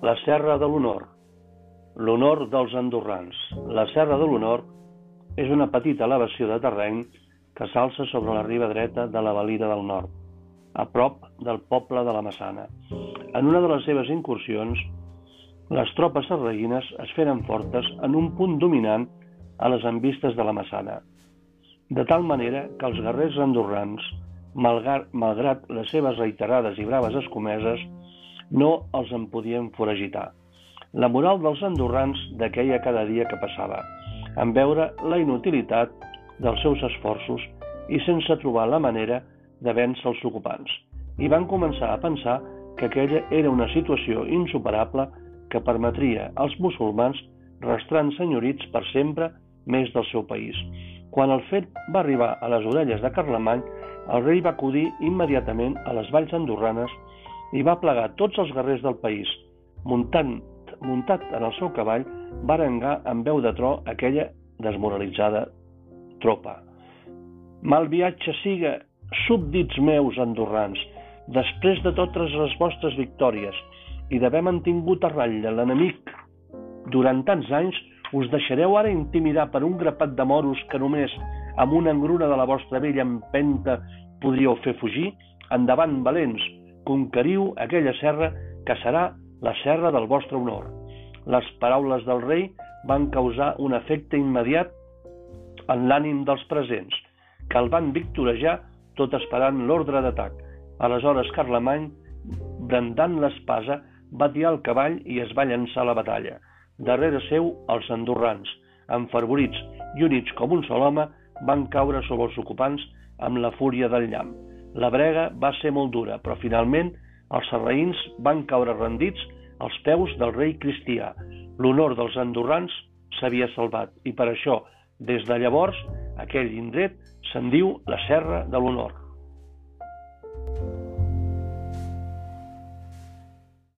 La Serra de l'Honor. L'honor dels andorrans. La Serra de l'Honor és una petita elevació de terreny que s'alça sobre la riba dreta de la Valira del Nord, a prop del poble de la Massana. En una de les seves incursions, les tropes sarraïnes es feren fortes en un punt dominant a les envistes de la Massana, de tal manera que els guerrers andorrans, malgrat les seves reiterades i braves escomeses, no els en podien foragitar. La moral dels andorrans dequeia cada dia que passava, en veure la inutilitat dels seus esforços i sense trobar la manera de vèncer els ocupants. I van començar a pensar que aquella era una situació insuperable que permetria als musulmans restar senyorits per sempre més del seu país. Quan el fet va arribar a les orelles de Carlemany, el rei va acudir immediatament a les valls andorranes i va plegar tots els guerrers del país. Muntant, muntat en el seu cavall, va arengar amb veu de tro aquella desmoralitzada tropa. Mal viatge siga, súbdits meus andorrans, després de totes les vostres victòries i d'haver mantingut a ratlla l'enemic durant tants anys, us deixareu ara intimidar per un grapat de moros que només amb una engruna de la vostra vella empenta podríeu fer fugir? Endavant, valents, conqueriu aquella serra que serà la serra del vostre honor. Les paraules del rei van causar un efecte immediat en l'ànim dels presents, que el van victorejar tot esperant l'ordre d'atac. Aleshores Carlemany, brandant l'espasa, va tirar el cavall i es va llançar a la batalla. Darrere seu, els andorrans, enfervorits i units com un sol home, van caure sobre els ocupants amb la fúria del llamp. La brega va ser molt dura, però finalment els sarraïns van caure rendits als peus del rei cristià. L'honor dels andorrans s'havia salvat i per això, des de llavors, aquell indret se'n diu la Serra de l'Honor.